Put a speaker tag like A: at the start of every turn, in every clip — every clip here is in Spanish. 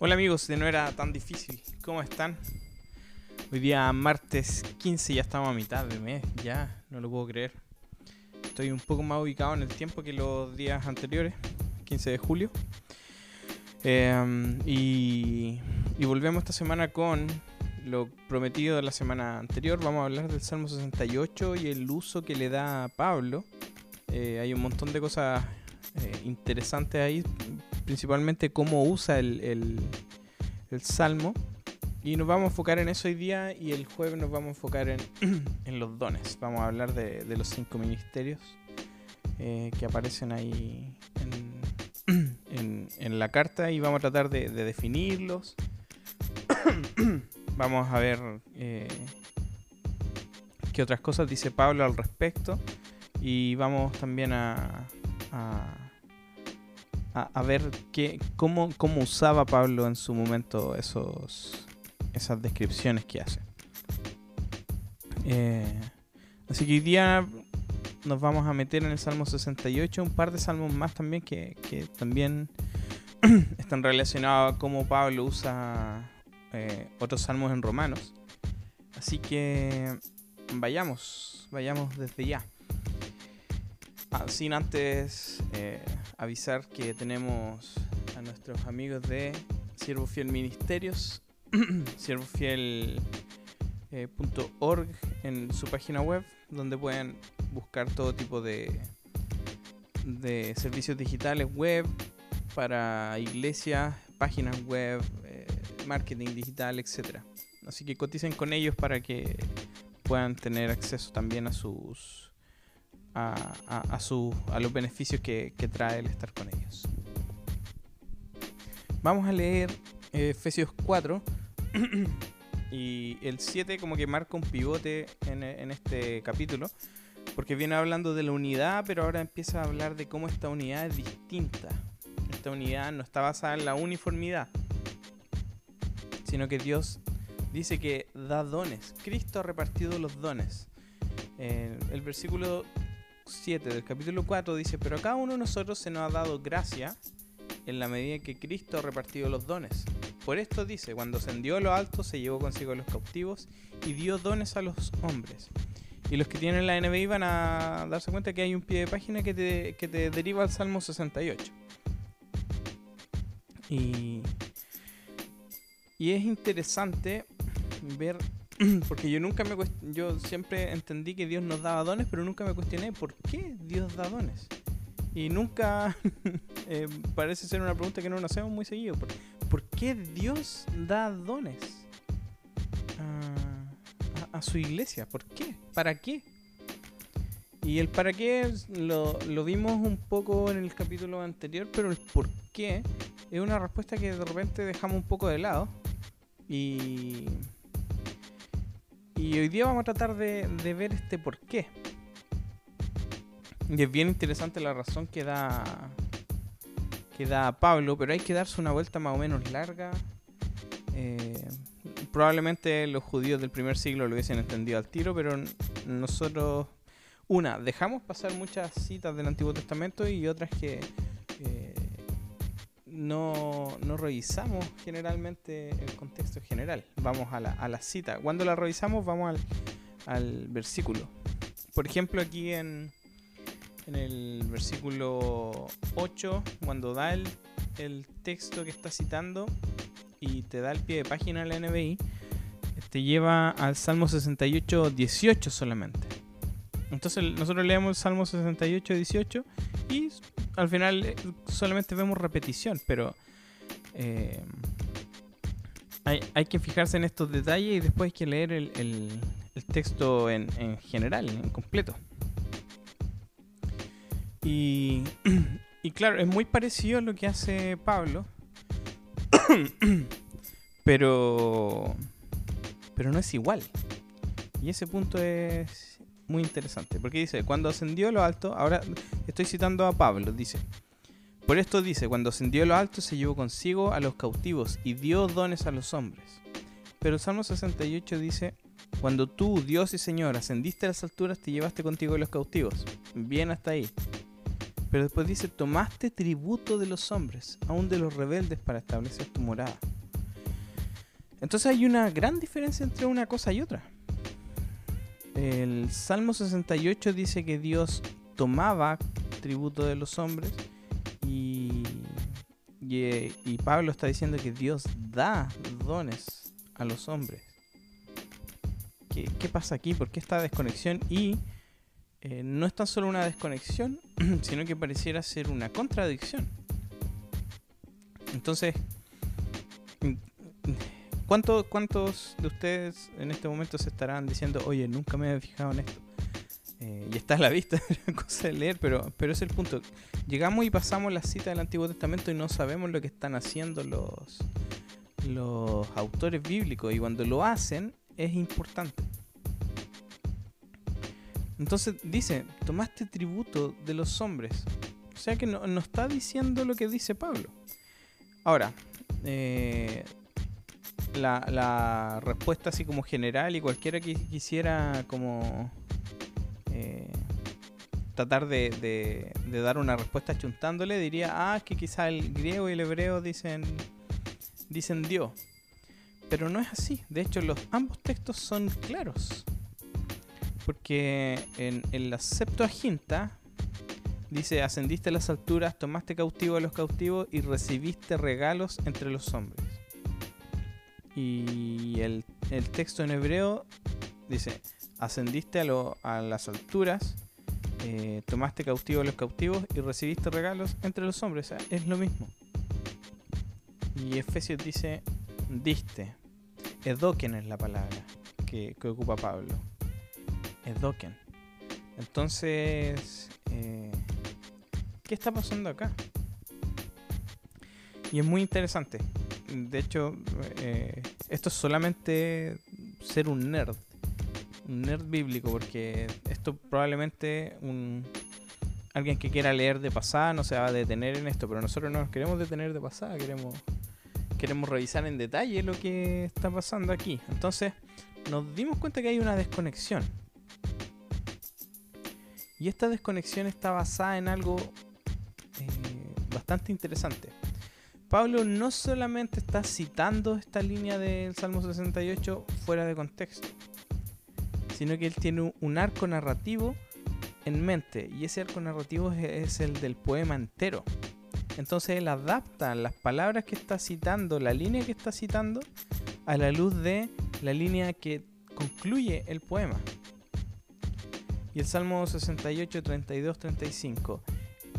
A: Hola amigos, de no era tan difícil. ¿Cómo están? Hoy día martes 15, ya estamos a mitad de mes, ya, no lo puedo creer. Estoy un poco más ubicado en el tiempo que los días anteriores, 15 de julio. Em, y, y volvemos esta semana con lo prometido de la semana anterior. Vamos a hablar del Salmo 68 y el uso que le da a Pablo. Eh, hay un montón de cosas eh, interesantes ahí, principalmente cómo usa el, el, Salmo. Y nos vamos a enfocar en eso hoy día y el jueves nos vamos a enfocar en, en los dones. Vamos a hablar de, de los cinco ministerios eh, que aparecen ahí en, en, la carta y vamos a tratar de, de definirlos. vamos a ver eh, qué otras cosas dice Pablo al respecto y vamos también a a, ver qué, cómo, cómo, usaba Pablo en su momento esos, esas descripciones que hace. Eh, así que hoy día nos vamos a meter en el Salmo 68, un par de salmos más también que, que también están relacionados a cómo Pablo usa eh, otros salmos en romanos. Así que vayamos, vayamos desde ya. Sin antes eh, avisar que tenemos a nuestros amigos de Siervo Fiel Ministerios, siervofiel.org eh, en su página web, donde pueden buscar todo tipo de, de servicios digitales web para iglesias, páginas web, eh, marketing digital, etc. Así que coticen con ellos para que puedan tener acceso también a sus a, a, los beneficios que, trae el estar con ellos. Vamos a leer eh, Efesios 4 y el 7 como que marca un pivote en, en este capítulo porque viene hablando de la unidad pero ahora empieza a hablar de cómo esta unidad es distinta. Esta unidad no está basada en la uniformidad, sino que Dios dice que da dones. Cristo ha repartido los dones. el versículo 7 del capítulo 4 dice, pero cada uno de nosotros se nos ha dado gracia en la medida que Cristo ha repartido los dones. Por esto dice, cuando ascendió a lo alto se llevó consigo a los cautivos y dio dones a los hombres. Y los que tienen la NBI van a darse cuenta que hay un pie de página que te, que te deriva al Salmo 68. Y, y es interesante ver porque yo nunca me yo siempre entendí que Dios nos daba dones, pero nunca me cuestioné por qué Dios da dones. Y nunca eh, parece ser una pregunta que no nos hacemos muy seguido. ¿Por, qué Dios da dones a, su iglesia? ¿Por qué? ¿Para qué? Y el para qué lo, lo vimos un poco en el capítulo anterior, pero el por qué es una respuesta que de repente dejamos un poco de lado. Y y hoy día vamos a tratar de, ver este por qué. Y es bien interesante la razón que da que da Pablo, pero hay que darse una vuelta más o menos larga. Eh, probablemente los judíos del primer siglo lo hubiesen entendido al tiro, pero nosotros, una, dejamos pasar muchas citas del Antiguo Testamento y otras que no, no, revisamos generalmente el contexto general. Vamos a la, a la cita. Cuando la revisamos vamos al, al versículo. Por ejemplo, aquí en, en el versículo 8, cuando da el, el, texto que está citando y te da el pie de página la NBI, te lleva al Salmo 68, 18 solamente. Entonces nosotros leemos el Salmo 68, 18 y al final eh, solamente vemos repetición, pero eh, hay, que fijarse en estos detalles y después hay que leer el, texto en, general, en completo. Y, y claro, es muy parecido a lo que hace Pablo, pero, pero no es igual. Y ese punto es muy interesante, porque dice, cuando ascendió lo alto, ahora estoy citando a Pablo, dice, por esto dice, cuando ascendió lo alto se llevó consigo a los cautivos y dio dones a los hombres. Pero el Salmo 68 dice, cuando tú, Dios y Señor, ascendiste a las alturas, te llevaste contigo a los cautivos. Bien hasta ahí. Pero después dice, tomaste tributo de los hombres, aún de los rebeldes, para establecer tu morada. Entonces hay una gran diferencia entre una cosa y otra. El Salmo 68 dice que Dios tomaba tributo de los hombres y, y, Pablo está diciendo que Dios da dones a los hombres. ¿Qué, qué pasa aquí? ¿Por qué esta desconexión? Y eh, no es tan solo una desconexión, sino que pareciera ser una contradicción. Entonces, ¿cuántos, ¿cuántos de ustedes en este momento se estarán diciendo, oye, nunca me había fijado en esto? Eh, y está a la vista, es cosa de leer, pero, pero es el punto. Llegamos y pasamos la cita del Antiguo Testamento y no sabemos lo que están haciendo los, los autores bíblicos. Y cuando lo hacen, es importante. Entonces dice, tomaste tributo de los hombres. O sea que no, está diciendo lo que dice Pablo. Ahora, eh, la, respuesta así como general y cualquiera que quisiera como eh, tratar de, dar una respuesta chuntándole diría, ah, que quizá el griego y el hebreo dicen, dicen Dios. Pero no es así. De hecho, los ambos textos son claros. Porque en, la Septuaginta dice, ascendiste a las alturas, tomaste cautivo a los cautivos y recibiste regalos entre los hombres. Y el, texto en hebreo dice, ascendiste a, las alturas, eh, tomaste cautivo a los cautivos y recibiste regalos entre los hombres. es lo mismo. Y Efesios dice, diste. Edoken es la palabra que ocupa Pablo. Dokken. Entonces, eh, ¿qué está pasando acá? Y es muy interesante. De hecho, eh, esto es solamente ser un nerd. Un nerd bíblico, porque esto probablemente un, alguien que quiera leer de pasada no se va a detener en esto, pero nosotros no nos queremos detener de pasada, queremos, queremos revisar en detalle lo que está pasando aquí. Entonces, nos dimos cuenta que hay una desconexión y esta desconexión está basada en algo eh, bastante interesante. Pablo no solamente está citando esta línea del Salmo 68 fuera de contexto, sino que él tiene un arco narrativo en mente y ese arco narrativo es, el del poema entero. Entonces él adapta las palabras que está citando, la línea que está citando, a la luz de la línea que concluye el poema. Y el Salmo 68, 32, 35.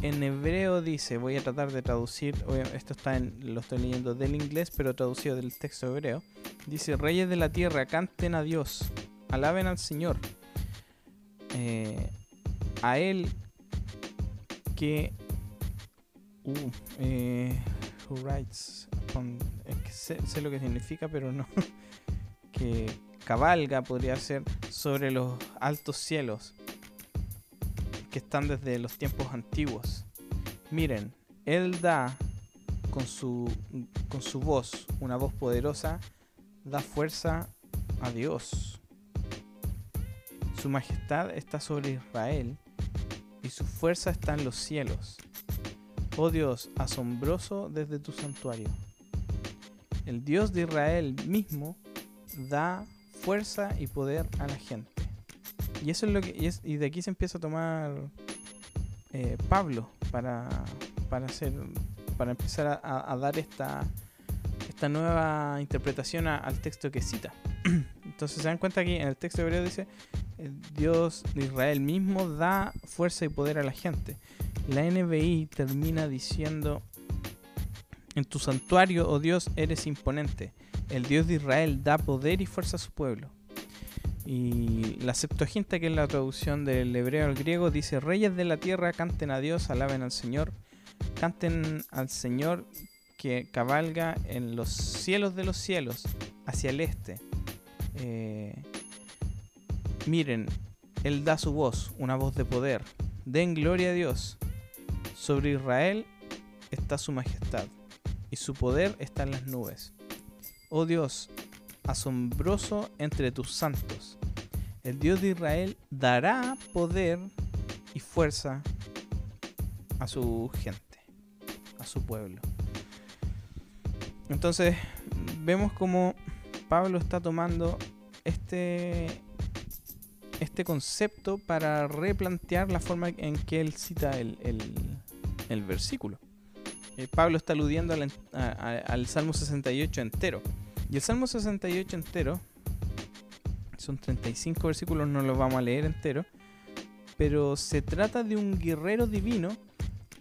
A: En hebreo dice, voy a tratar de traducir, esto está en, lo estoy leyendo del inglés, pero traducido del texto hebreo. Dice, reyes de la tierra, canten a Dios, alaben al Señor. Eh, a Él que... Uh, eh, who writes sé lo que significa, pero no. que cabalga podría ser sobre los altos cielos que están desde los tiempos antiguos. Miren, Él da con su, con su voz, una voz poderosa, da fuerza a Dios. Su majestad está sobre Israel y su fuerza está en los cielos. Oh Dios, asombroso desde tu santuario. El Dios de Israel mismo da fuerza y poder a la gente. Y eso es lo que. Y, de aquí se empieza a tomar eh, Pablo para, para hacer. para empezar a, dar esta. esta nueva interpretación al texto que cita. Entonces se dan cuenta aquí en el texto hebreo dice. Dios de Israel mismo da fuerza y poder a la gente. La NBI termina diciendo. En tu santuario, oh Dios, eres imponente. El Dios de Israel da poder y fuerza a su pueblo. Y la Septuaginta, que es la traducción del hebreo al griego, dice: Reyes de la tierra, canten a Dios, alaben al Señor, canten al Señor que cabalga en los cielos de los cielos, hacia el este. Eh, miren, Él da su voz, una voz de poder. Den gloria a Dios. Sobre Israel está su majestad, y su poder está en las nubes. Oh Dios, asombroso entre tus santos. El Dios de Israel dará poder y fuerza a su gente, a su pueblo. Entonces, vemos como Pablo está tomando este, este concepto para replantear la forma en que él cita el, el, versículo. Eh, Pablo está aludiendo al, al Salmo 68 entero. Y el Salmo 68 entero, son 35 versículos, no los vamos a leer entero, pero se trata de un guerrero divino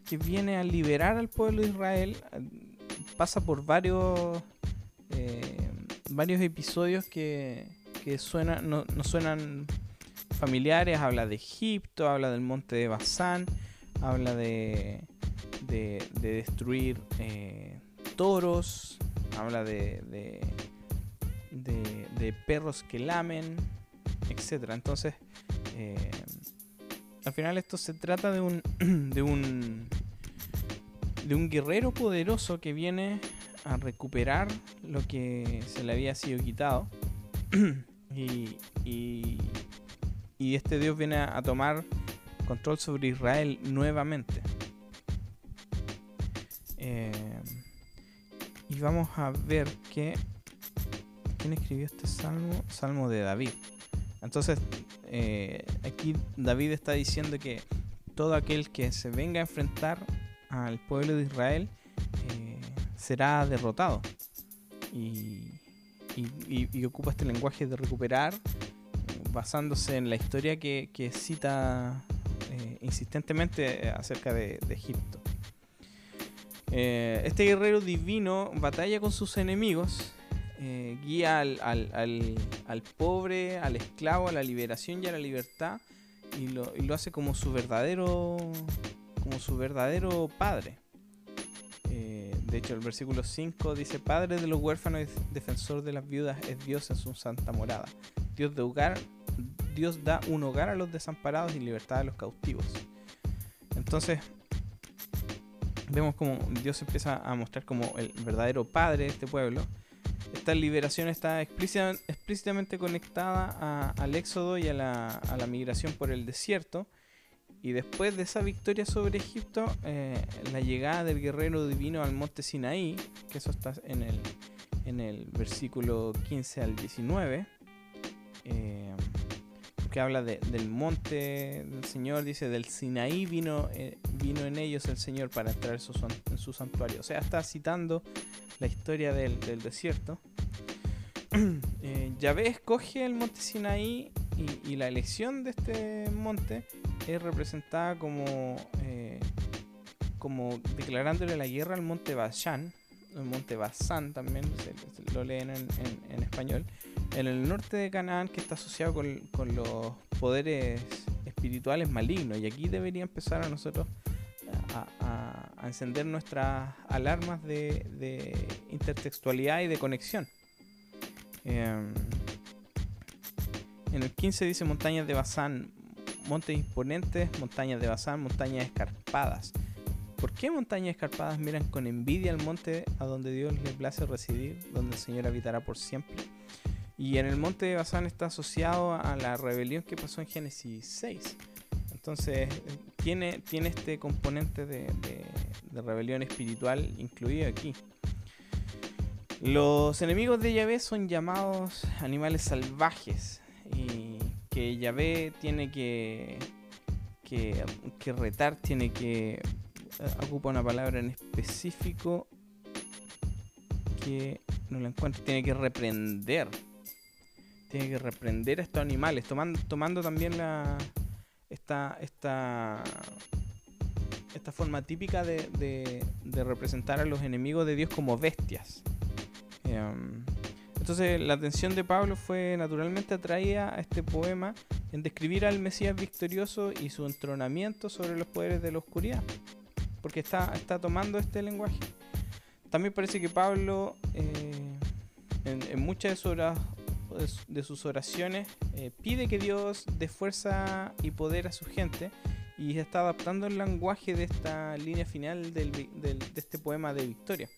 A: que viene a liberar al pueblo de Israel, pasa por varios, eh, varios episodios que, que suenan, no, suenan familiares, habla de Egipto, habla del monte de Bazán, habla de, de, destruir eh, toros, habla de, de, de, perros que lamen, etc. Entonces, eh, al final esto se trata de un, de un, de un guerrero poderoso que viene a recuperar lo que se le había sido quitado. y, y, este Dios viene a, tomar control sobre Israel nuevamente. Eh, y vamos a ver que... ¿Quién escribió este salmo? Salmo de David. Entonces, eh, aquí David está diciendo que todo aquel que se venga a enfrentar al pueblo de Israel eh, será derrotado. Y, ocupa este lenguaje de recuperar basándose en la historia que, cita eh, insistentemente acerca de, Egipto. este guerrero divino batalla con sus enemigos eh, guía al, al, pobre, al esclavo, a la liberación y a la libertad y lo, lo hace como su verdadero como su verdadero padre. Eh, de hecho, el versículo 5 dice, Padre de los huérfanos y defensor de las viudas es Dios en su santa morada. Dios, de hogar, Dios da un hogar a los desamparados y libertad a los cautivos. Entonces, vemos como Dios empieza a mostrar como el verdadero padre de este pueblo esta liberación está explícitamente conectada al éxodo y a la, migración por el desierto. Y después de esa victoria sobre Egipto, eh, la llegada del guerrero divino al monte Sinaí, que eso está en el, versículo 15 al 19, eh, que habla del monte del Señor, dice, del Sinaí vino, eh, vino en ellos el Señor para entrar en su, santuario. O sea, está citando la historia del, desierto. eh, Yahvé escoge el monte Sinaí y, la elección de este monte es representada como, eh, como declarándole la guerra al monte Bashan, el monte Basán también, lo leen en, español, en el norte de Canaán que está asociado con, los poderes espirituales malignos. Y aquí debería empezar a nosotros a, encender nuestras alarmas de, intertextualidad y de conexión. Em, en el 15 dice montañas de Bazán, montes imponentes, montañas de Bazán, montañas escarpadas. ¿Por qué montañas escarpadas miran con envidia al monte a donde Dios le place residir, donde el Señor habitará por siempre? Y en el monte de Bazán está asociado a la rebelión que pasó en Génesis 6. Entonces tiene, tiene este componente de, rebelión espiritual incluido aquí. Los enemigos de Yahvé son llamados animales salvajes y que Yahvé tiene que, que, retar, tiene que eh, ocupa una palabra en específico que no la encuentro, tiene que reprender. Tiene que reprender a estos animales, tomando, tomando también la esta, esta, esta forma típica de, representar a los enemigos de Dios como bestias. Em, entonces la atención de Pablo fue naturalmente atraída a este poema en describir al Mesías victorioso y su entronamiento sobre los poderes de la oscuridad porque está, está tomando este lenguaje. También parece que Pablo, eh, en, muchas de sus, de sus oraciones, eh, pide que Dios dé fuerza y poder a su gente y está adaptando el lenguaje de esta línea final de este poema de victoria.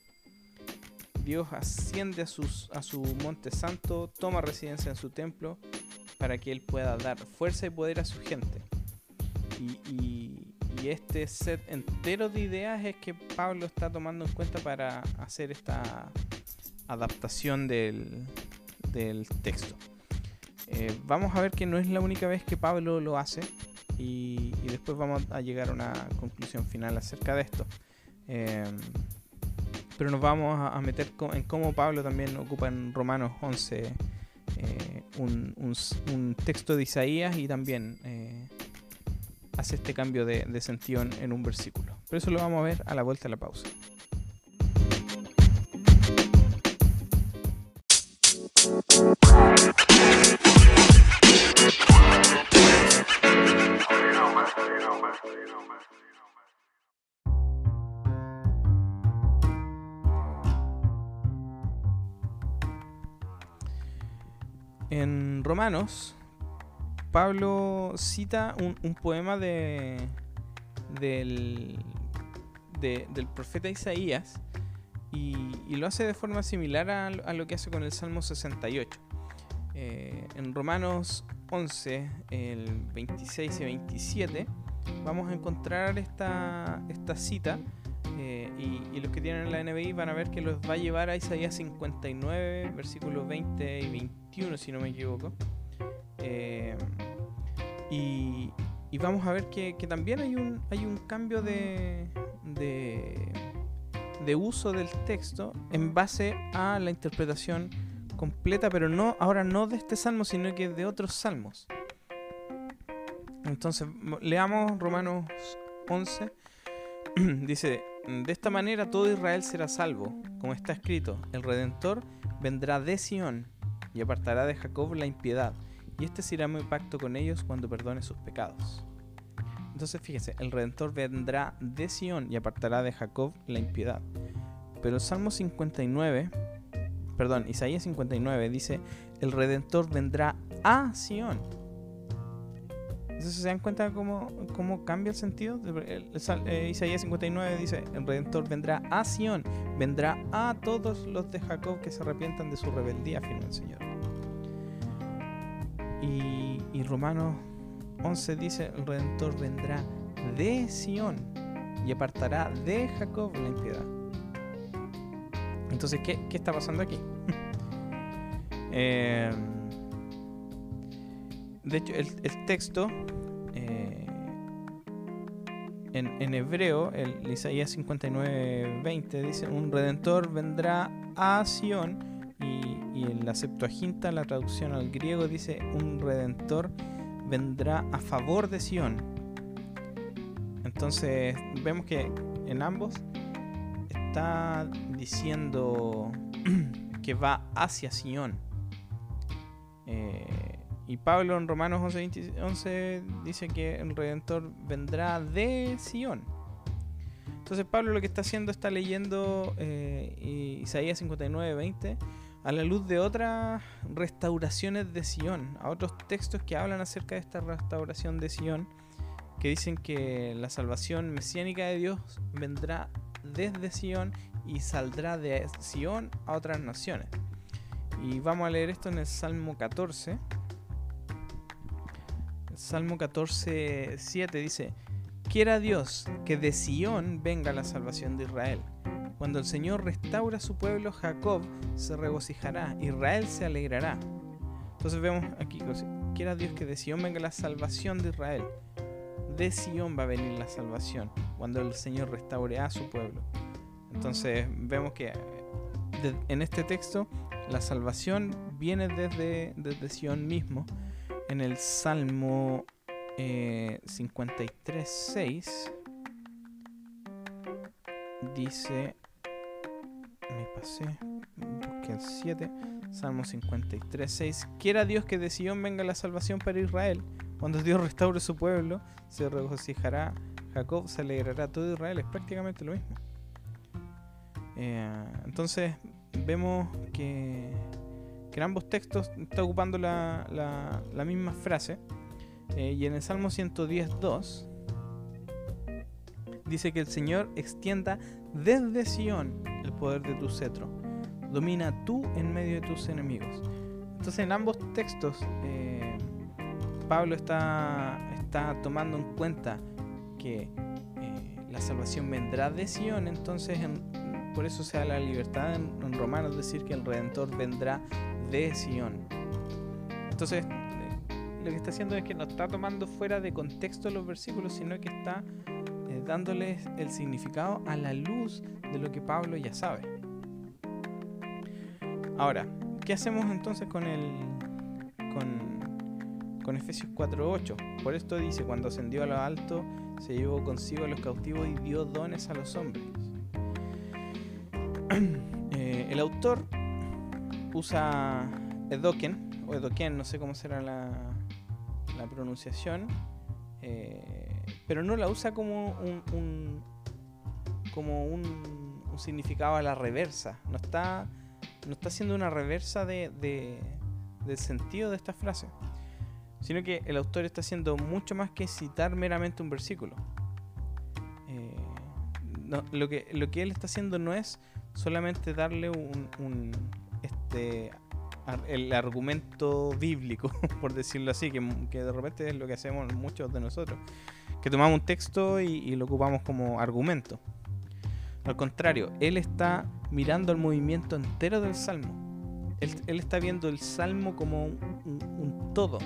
A: Dios asciende a, su monte santo, toma residencia en su templo para que Él pueda dar fuerza y poder a su gente. y, este set entero de ideas es que Pablo está tomando en cuenta para hacer esta adaptación del, texto. Eh, vamos a ver que no es la única vez que Pablo lo hace y, después vamos a llegar a una conclusión final acerca de esto. Em, pero nos vamos a, meter en cómo Pablo también ocupa en Romanos 11 eh, un, texto de Isaías y también eh, hace este cambio de, sentido en un versículo. Pero eso lo vamos a ver a la vuelta de la pausa. En Romanos, Pablo cita un, poema de, del, del profeta Isaías y, lo hace de forma similar a, lo que hace con el Salmo 68. Eh, en Romanos 11, el 26 y 27, vamos a encontrar esta, esta cita eh, y, los que tienen la NBI van a ver que los va a llevar a Isaías 59, versículos 20 y 21, si no me equivoco. Eh, y, vamos a ver que, también hay un, hay un cambio de, de, uso del texto en base a la interpretación completa, pero no ahora no de este salmo, sino que de otros salmos. Entonces, leamos Romanos 11. Dice, de esta manera todo Israel será salvo, como está escrito, el Redentor vendrá de Sión y apartará de Jacob la impiedad, y este será mi pacto con ellos cuando perdone sus pecados. Entonces fíjese, el Redentor vendrá de Sión y apartará de Jacob la impiedad. Pero Salmo 59, perdón, Isaías 59 dice, el Redentor vendrá a Sión entonces se dan cuenta cómo, cómo cambia el sentido. Eh, Isaías 59 dice, el Redentor vendrá a Sion, vendrá a todos los de Jacob que se arrepientan de su rebeldía, afirma el Señor. Y, Romanos 11 dice, el Redentor vendrá de Sion y apartará de Jacob la impiedad. Entonces, ¿qué, qué está pasando aquí? eh, de hecho, el, texto eh, en, hebreo, el Isaías 59:20 dice: Un redentor vendrá a Sion. Y, en la Septuaginta, la traducción al griego, dice: Un redentor vendrá a favor de Sion. Entonces, vemos que en ambos está diciendo que va hacia Sion. Eh, y Pablo en Romanos 11, dice que el Redentor vendrá de Sion. Entonces Pablo lo que está haciendo está leyendo eh, Isaías 59, 20 a la luz de otras restauraciones de Sion, a otros textos que hablan acerca de esta restauración de Sion, que dicen que la salvación mesiánica de Dios vendrá desde Sion y saldrá de Sion a otras naciones. Y vamos a leer esto en el Salmo 14. Salmo 14, 7 dice, Quiera Dios que de Sión venga la salvación de Israel. Cuando el Señor restaura su pueblo, Jacob se regocijará, Israel se alegrará. Entonces vemos aquí, quiera Dios que de Sión venga la salvación de Israel. De Sión va a venir la salvación, cuando el Señor restaure a su pueblo. Entonces vemos que en este texto la salvación viene desde, desde Sión mismo en el Salmo eh, 53.6 dice, me pasé, busqué el 7, Salmo 53.6, quiera Dios que de Sion venga la salvación para Israel, cuando Dios restaure su pueblo, se regocijará. Jacob, se alegrará. Todo Israel, es prácticamente lo mismo. Eh, entonces vemos que que en ambos textos está ocupando la, la, misma frase. Eh, y en el Salmo 110.2 dice que el Señor extienda desde Sión el poder de tu cetro. Domina tú en medio de tus enemigos. Entonces en ambos textos eh, Pablo está, está tomando en cuenta que eh, la salvación vendrá de Sión, entonces por eso se da la libertad en, en Romanos decir que el Redentor vendrá de Sion. Entonces, eh, lo que está haciendo es que no está tomando fuera de contexto los versículos, sino que está eh, dándoles el significado a la luz de lo que Pablo ya sabe. Ahora, ¿qué hacemos entonces con el con, con Efesios 4:8? Por esto dice, cuando ascendió a lo alto, se llevó consigo a los cautivos y dio dones a los hombres. Eh, el autor usa Edoken, o Edoken, no sé cómo será la, pronunciación, eh, pero no la usa como un, como un, significado a la reversa. No está, no está haciendo una reversa de, del sentido de esta frase, sino que el autor está haciendo mucho más que citar meramente un versículo. Eh, lo, que, lo que él está haciendo no es solamente darle un, este, el argumento bíblico, por decirlo así, que, de repente es lo que hacemos muchos de nosotros, que tomamos un texto y, lo ocupamos como argumento. Al contrario, él está mirando el movimiento entero del salmo. Él, está viendo el salmo como un, todo.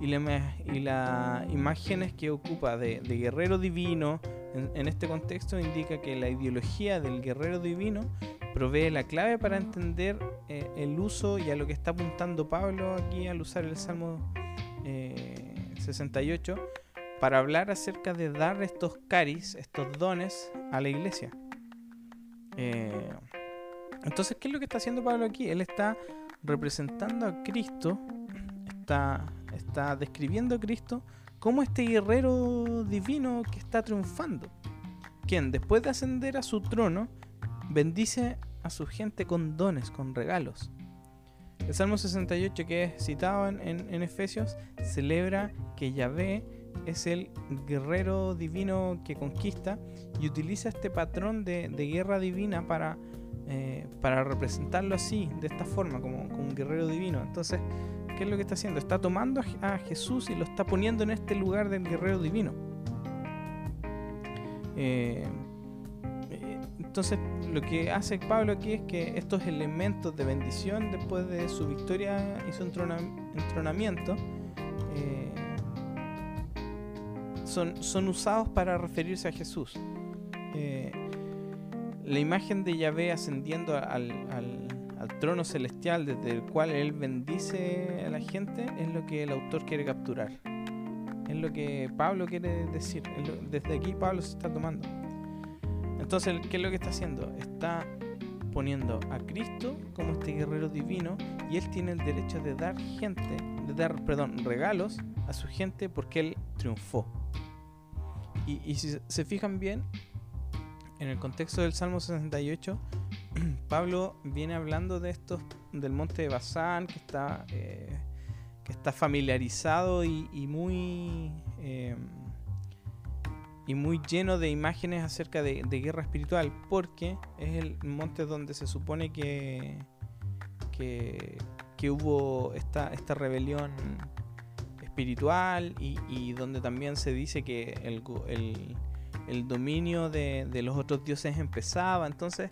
A: Y, las imágenes que ocupa de, guerrero divino en, este contexto indica que la ideología del guerrero divino provee la clave para entender eh, el uso y a lo que está apuntando Pablo aquí al usar el Salmo 68 eh, para hablar acerca de dar estos caris, estos dones a la iglesia. Eh, entonces, ¿qué es lo que está haciendo Pablo aquí? Él está representando a Cristo, está, está describiendo a Cristo como este guerrero divino que está triunfando. Quien después de ascender a su trono, bendice a su gente con dones, con regalos. El Salmo 68 que es citado en, Efesios celebra que Yahvé es el guerrero divino que conquista y utiliza este patrón de, guerra divina para, eh, para representarlo así, de esta forma, como, un guerrero divino. Entonces, ¿qué es lo que está haciendo? Está tomando a Jesús y lo está poniendo en este lugar del guerrero divino. Eh, entonces, lo que hace Pablo aquí es que estos elementos de bendición después de su victoria y su entronamiento eh, son, son usados para referirse a Jesús. Eh, la imagen de Yahvé ascendiendo al, trono celestial desde el cual él bendice a la gente es lo que el autor quiere capturar. Es lo que Pablo quiere decir. Desde aquí Pablo se está tomando. Entonces, ¿qué es lo que está haciendo? Está poniendo a Cristo como este guerrero divino y él tiene el derecho de dar gente, de dar, perdón, regalos a su gente porque él triunfó. Y, si se fijan bien, en el contexto del Salmo 68, Pablo viene hablando de estos, del monte de Bazán, que está, eh, que está familiarizado y, muy... Eh, y muy lleno de imágenes acerca de, guerra espiritual, porque es el monte donde se supone que, que, hubo esta, esta rebelión espiritual y, donde también se dice que el, el, dominio de, los otros dioses empezaba. Entonces,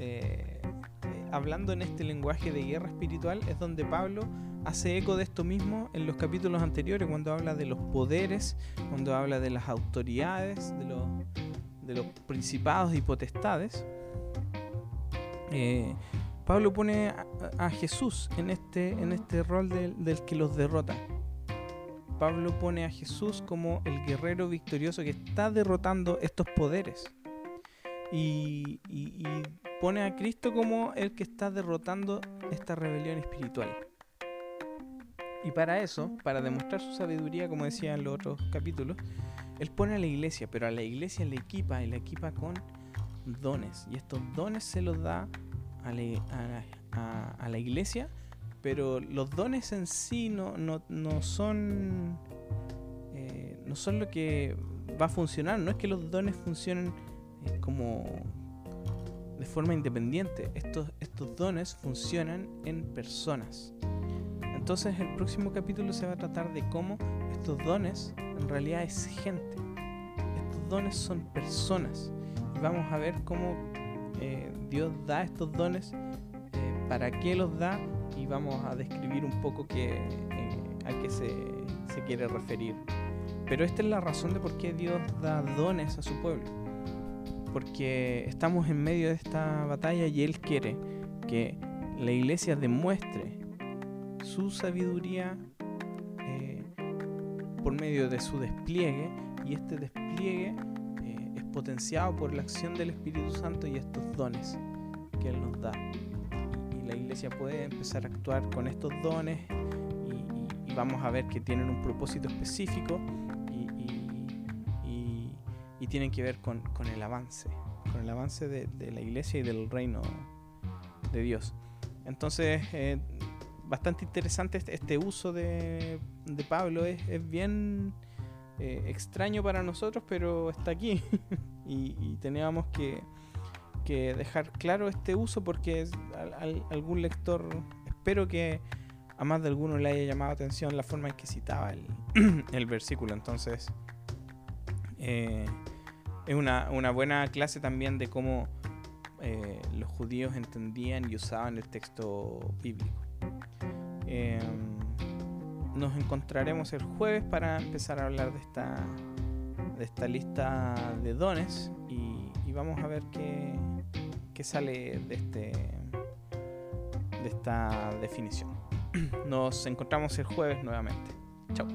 A: eh, eh, hablando en este lenguaje de guerra espiritual, es donde Pablo hace eco de esto mismo en los capítulos anteriores, cuando habla de los poderes, cuando habla de las autoridades, de los, principados y potestades. Eh, Pablo pone a, Jesús en este, en este rol del, que los derrota. Pablo pone a Jesús como el guerrero victorioso que está derrotando estos poderes. Y, pone a Cristo como el que está derrotando esta rebelión espiritual. Y para eso, para demostrar su sabiduría, como decía en los otros capítulos, él pone a la iglesia, pero a la iglesia le equipa y la equipa con dones. Y estos dones se los da a la, iglesia, pero los dones en sí no, no, son. Eh, no son lo que va a funcionar. No es que los dones funcionen como de forma independiente. Estos, estos dones funcionan en personas. Entonces el próximo capítulo se va a tratar de cómo estos dones en realidad es gente. Estos dones son personas. Y vamos a ver cómo eh, Dios da estos dones, eh, para qué los da y vamos a describir un poco que, eh, a qué se, se quiere referir. Pero esta es la razón de por qué Dios da dones a su pueblo. Porque estamos en medio de esta batalla y Él quiere que la iglesia demuestre su sabiduría eh, por medio de su despliegue y este despliegue eh, es potenciado por la acción del Espíritu Santo y estos dones que Él nos da. Y, la iglesia puede empezar a actuar con estos dones y, vamos a ver que tienen un propósito específico tienen que ver con, el avance, con el avance de, la iglesia y del reino de Dios. Entonces, eh, bastante interesante este, este uso de, Pablo. Es, bien eh, extraño para nosotros, pero está aquí. y, teníamos que, dejar claro este uso porque algún lector, espero que a más de alguno le haya llamado atención la forma en que citaba el, versículo. Entonces, eh, es una, buena clase también de cómo eh, los judíos entendían y usaban el texto bíblico. Em, nos encontraremos el jueves para empezar a hablar de esta, de esta lista de dones y, vamos a ver qué, qué sale de, este, de esta definición. Nos encontramos el jueves nuevamente. Chao.